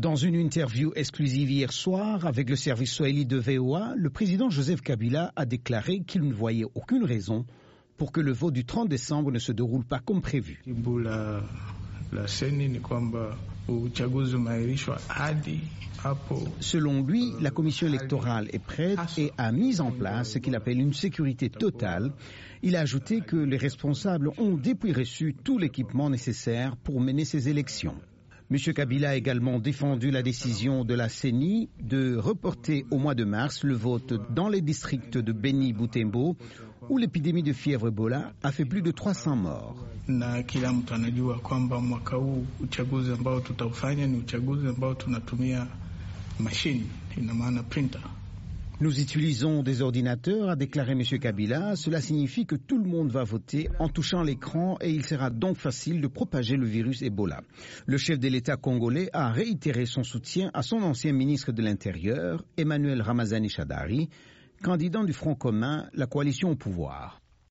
Dans une interview exclusive hier soir avec le service Swahili de VOA, le président Joseph Kabila a déclaré qu'il ne voyait aucune raison pour que le vote du 30 décembre ne se déroule pas comme prévu. Selon lui, la commission électorale est prête et a mis en place ce qu'il appelle une sécurité totale. Il a ajouté que les responsables ont depuis reçu tout l'équipement nécessaire pour mener ces élections. M. Kabila a également défendu la décision de la CENI de reporter au mois de mars le vote dans les districts de Beni Butembo où l'épidémie de fièvre Ebola a fait plus de 300 morts. Nous utilisons des ordinateurs, a déclaré M. Kabila. Cela signifie que tout le monde va voter en touchant l'écran et il sera donc facile de propager le virus Ebola. Le chef de l'État congolais a réitéré son soutien à son ancien ministre de l'Intérieur, Emmanuel Ramazani Chadari, candidat du Front commun, la coalition au pouvoir.